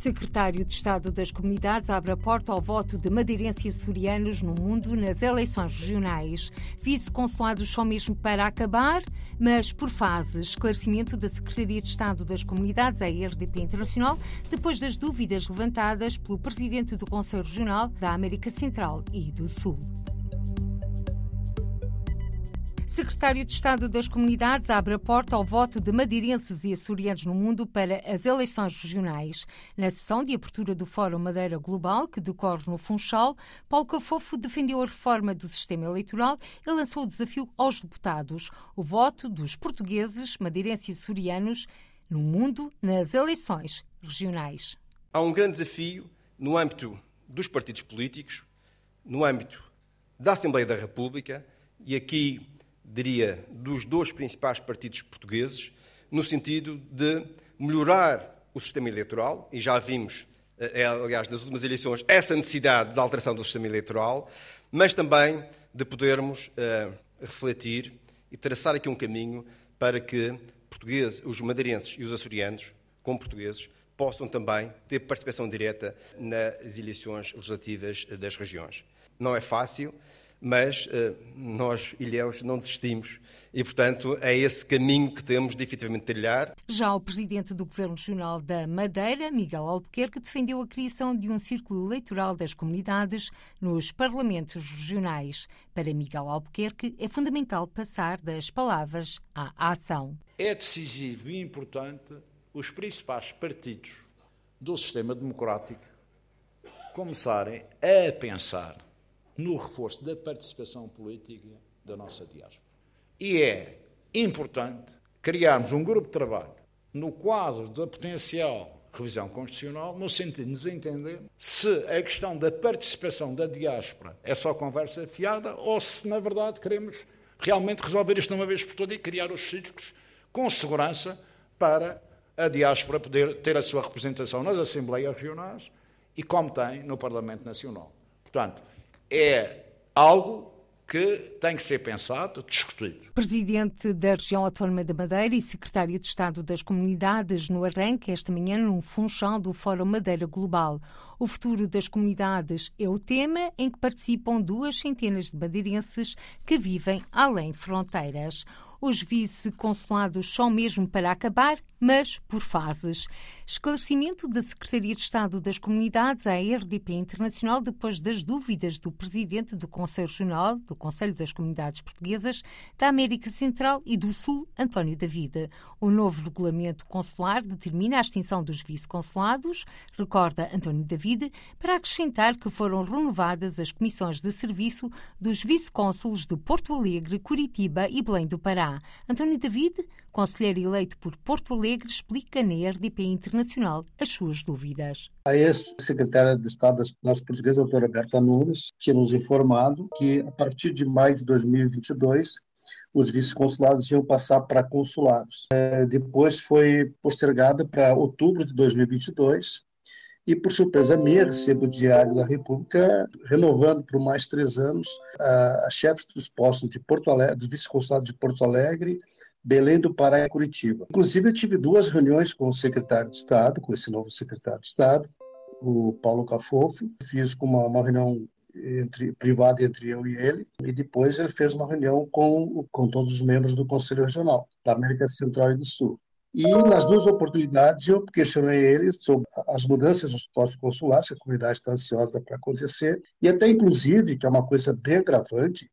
Secretário de Estado das Comunidades abre a porta ao voto de madeirenses e açorianos no mundo nas eleições regionais. Vice-consulados só mesmo para acabar, mas por fases. Esclarecimento da Secretaria de Estado das Comunidades, a RDP Internacional, depois das dúvidas levantadas pelo Presidente do Conselho Regional da América Central e do Sul. Secretário de Estado das Comunidades abre a porta ao voto de madeirenses e açorianos no mundo para as eleições regionais. Na sessão de abertura do Fórum Madeira Global, que decorre no Funchal, Paulo Cafofo defendeu a reforma do sistema eleitoral e lançou o desafio aos deputados, o voto dos portugueses, madeirenses e açorianos no mundo nas eleições regionais. Há um grande desafio no âmbito dos partidos políticos, no âmbito da Assembleia da República, e aqui diria, dos dois principais partidos portugueses, no sentido de melhorar o sistema eleitoral, e já vimos, eh, aliás, nas últimas eleições, essa necessidade da alteração do sistema eleitoral, mas também de podermos uh, refletir e traçar aqui um caminho para que portugueses, os madeirenses e os açorianos, como portugueses, possam também ter participação direta nas eleições legislativas das regiões. Não é fácil, mas uh, nós, ilhéus, não desistimos e, portanto, é esse caminho que temos de efetivamente trilhar. Já o presidente do Governo Regional da Madeira, Miguel Albuquerque, defendeu a criação de um círculo eleitoral das comunidades nos parlamentos regionais. Para Miguel Albuquerque, é fundamental passar das palavras à ação. É decisivo e importante os principais partidos do sistema democrático começarem a pensar no reforço da participação política da nossa diáspora. E é importante criarmos um grupo de trabalho no quadro da potencial revisão constitucional, no sentido de nos entender se a questão da participação da diáspora é só conversa fiada ou se, na verdade, queremos realmente resolver isto de uma vez por todas e criar os círculos com segurança para a diáspora poder ter a sua representação nas Assembleias Regionais e como tem no Parlamento Nacional. Portanto, é algo que tem que ser pensado, discutido. Presidente da Região Autónoma da Madeira e Secretário de Estado das Comunidades no arranque esta manhã no funchal do Fórum Madeira Global. O futuro das comunidades é o tema em que participam duas centenas de madeirenses que vivem além fronteiras. Os vice-consulados só mesmo para acabar, mas por fases. Esclarecimento da Secretaria de Estado das Comunidades à RDP Internacional depois das dúvidas do presidente do Conselho Regional, do Conselho das Comunidades Portuguesas, da América Central e do Sul, António Davida. O novo regulamento consular determina a extinção dos vice-consulados, recorda António Davide, para acrescentar que foram renovadas as comissões de serviço dos vice-cônsules de Porto Alegre, Curitiba e Belém do Pará. António David, conselheiro eleito por Porto Alegre, explica na RDP Internacional as suas dúvidas. A ex-secretária de Estado das Finanças Portuguesas, doutora Berta Nunes, tinha nos informado que a partir de maio de 2022 os vice-consulados iam passar para consulados. É, depois foi postergada para outubro de 2022 e, por surpresa minha, recebo o Diário da República renovando por mais três anos a, a chefe dos postos de Porto Alegre, do vice-consulado de Porto Alegre, Belém do Pará e Curitiba. Inclusive, eu tive duas reuniões com o secretário de Estado, com esse novo secretário de Estado, o Paulo Cafofo. Fiz uma, uma reunião entre, privada entre eu e ele, e depois ele fez uma reunião com, com todos os membros do Conselho Regional da América Central e do Sul. E nas duas oportunidades eu questionei ele sobre as mudanças nos postos consulares, que a comunidade está ansiosa para acontecer, e até inclusive, que é uma coisa bem agravante,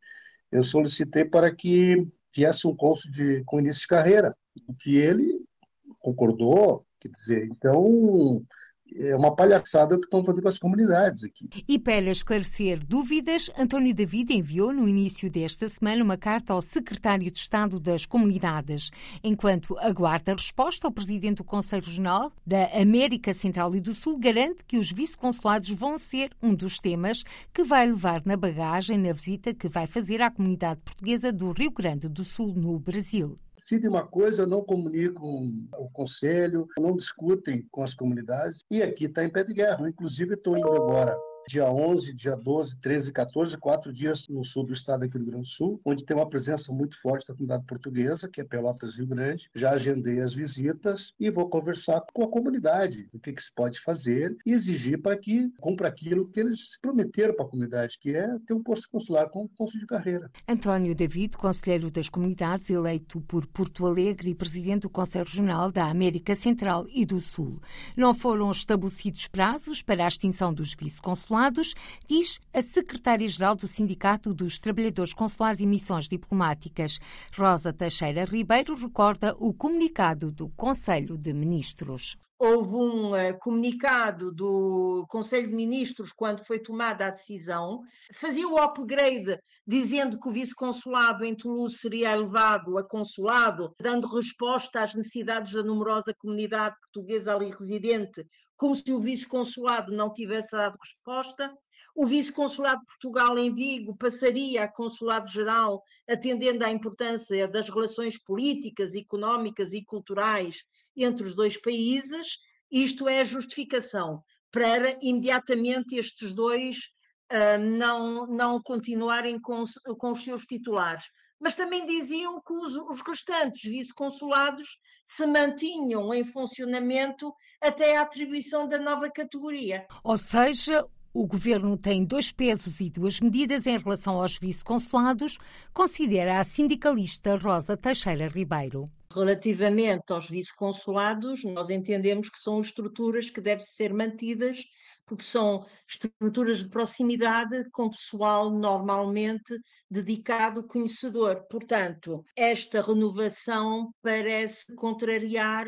eu solicitei para que viesse um cônsul de, com início de carreira, que ele concordou, quer dizer, então é uma palhaçada que estão fazendo com as comunidades aqui. E para esclarecer dúvidas, António David enviou no início desta semana uma carta ao secretário de Estado das Comunidades. Enquanto aguarda a resposta, o presidente do Conselho Regional da América Central e do Sul garante que os vice-consulados vão ser um dos temas que vai levar na bagagem na visita que vai fazer à comunidade portuguesa do Rio Grande do Sul, no Brasil decidem uma coisa, não comunicam o conselho, não discutem com as comunidades, e aqui está em pé de guerra. Inclusive, estou indo agora dia 11, dia 12, 13 e 14, quatro dias no sul do estado aqui do Rio Grande do Sul, onde tem uma presença muito forte da comunidade portuguesa, que é Pelotas Rio Grande. Já agendei as visitas e vou conversar com a comunidade, o que, que se pode fazer e exigir para que cumpra aquilo que eles prometeram para a comunidade, que é ter um posto consular com consul de carreira. António David, conselheiro das comunidades, eleito por Porto Alegre e presidente do Conselho Regional da América Central e do Sul. Não foram estabelecidos prazos para a extinção dos vice-consulados, diz a secretária-geral do Sindicato dos Trabalhadores Consulares e Missões Diplomáticas. Rosa Teixeira Ribeiro recorda o comunicado do Conselho de Ministros houve um uh, comunicado do Conselho de Ministros quando foi tomada a decisão, fazia o upgrade dizendo que o vice-consulado em Toulouse seria elevado a consulado, dando resposta às necessidades da numerosa comunidade portuguesa ali residente, como se o vice-consulado não tivesse dado resposta. O vice-consulado de Portugal em Vigo passaria a consulado-geral, atendendo à importância das relações políticas, económicas e culturais entre os dois países. Isto é a justificação para imediatamente estes dois uh, não, não continuarem com, com os seus titulares mas também diziam que os, os restantes vice-consulados se mantinham em funcionamento até a atribuição da nova categoria. Ou seja, o governo tem dois pesos e duas medidas em relação aos vice-consulados, considera a sindicalista Rosa Teixeira Ribeiro. Relativamente aos vice-consulados, nós entendemos que são estruturas que devem ser mantidas, porque são estruturas de proximidade com pessoal normalmente dedicado, conhecedor. Portanto, esta renovação parece contrariar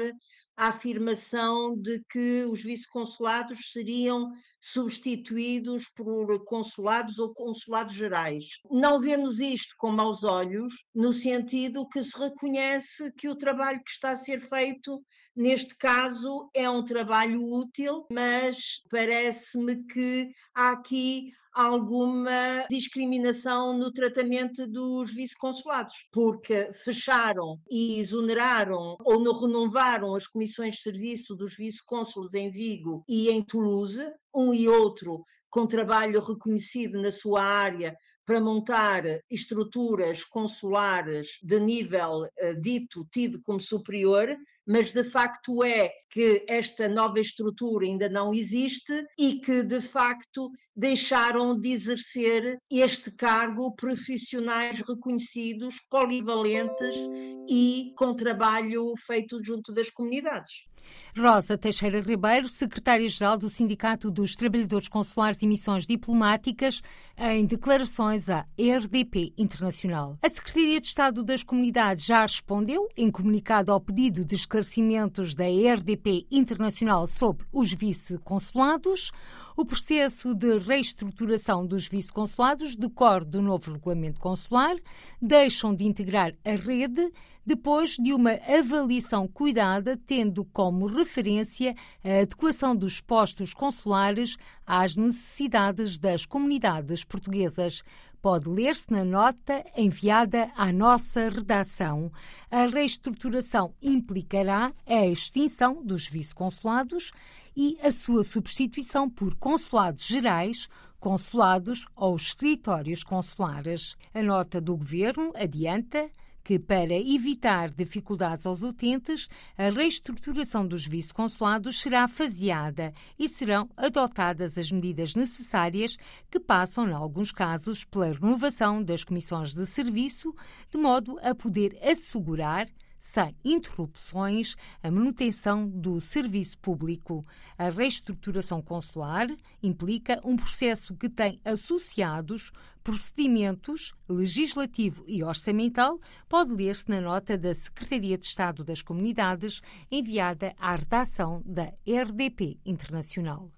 a afirmação de que os vice-consulados seriam substituídos por consulados ou consulados gerais. Não vemos isto com maus olhos, no sentido que se reconhece que o trabalho que está a ser feito, neste caso, é um trabalho útil, mas parece-me que há aqui alguma discriminação no tratamento dos vice-consulados, porque fecharam e exoneraram ou não renovaram as comissões de serviço dos vice-cônsules em Vigo e em Toulouse, um e outro com trabalho reconhecido na sua área para montar estruturas consulares de nível uh, dito, tido como superior, mas de facto é que esta nova estrutura ainda não existe e que de facto deixaram de exercer este cargo profissionais reconhecidos, polivalentes e com trabalho feito junto das comunidades. Rosa Teixeira Ribeiro, secretária-geral do Sindicato dos Trabalhadores Consulares e Missões Diplomáticas, em declarações à RDP Internacional. A Secretaria de Estado das Comunidades já respondeu, em comunicado ao pedido de esclarecimentos da RDP Internacional sobre os vice-consulados. O processo de reestruturação dos vice-consulados decorre do novo regulamento consular, deixam de integrar a rede depois de uma avaliação cuidada, tendo como referência a adequação dos postos consulares às necessidades das comunidades portuguesas. Pode ler-se na nota enviada à nossa redação. A reestruturação implicará a extinção dos vice-consulados e a sua substituição por consulados gerais, consulados ou escritórios consulares. A nota do governo adianta que, para evitar dificuldades aos utentes, a reestruturação dos vice-consulados será faseada e serão adotadas as medidas necessárias que passam, em alguns casos, pela renovação das comissões de serviço, de modo a poder assegurar sem interrupções, a manutenção do serviço público. A reestruturação consular implica um processo que tem associados procedimentos legislativo e orçamental, pode ler-se na nota da Secretaria de Estado das Comunidades enviada à redação da RDP Internacional.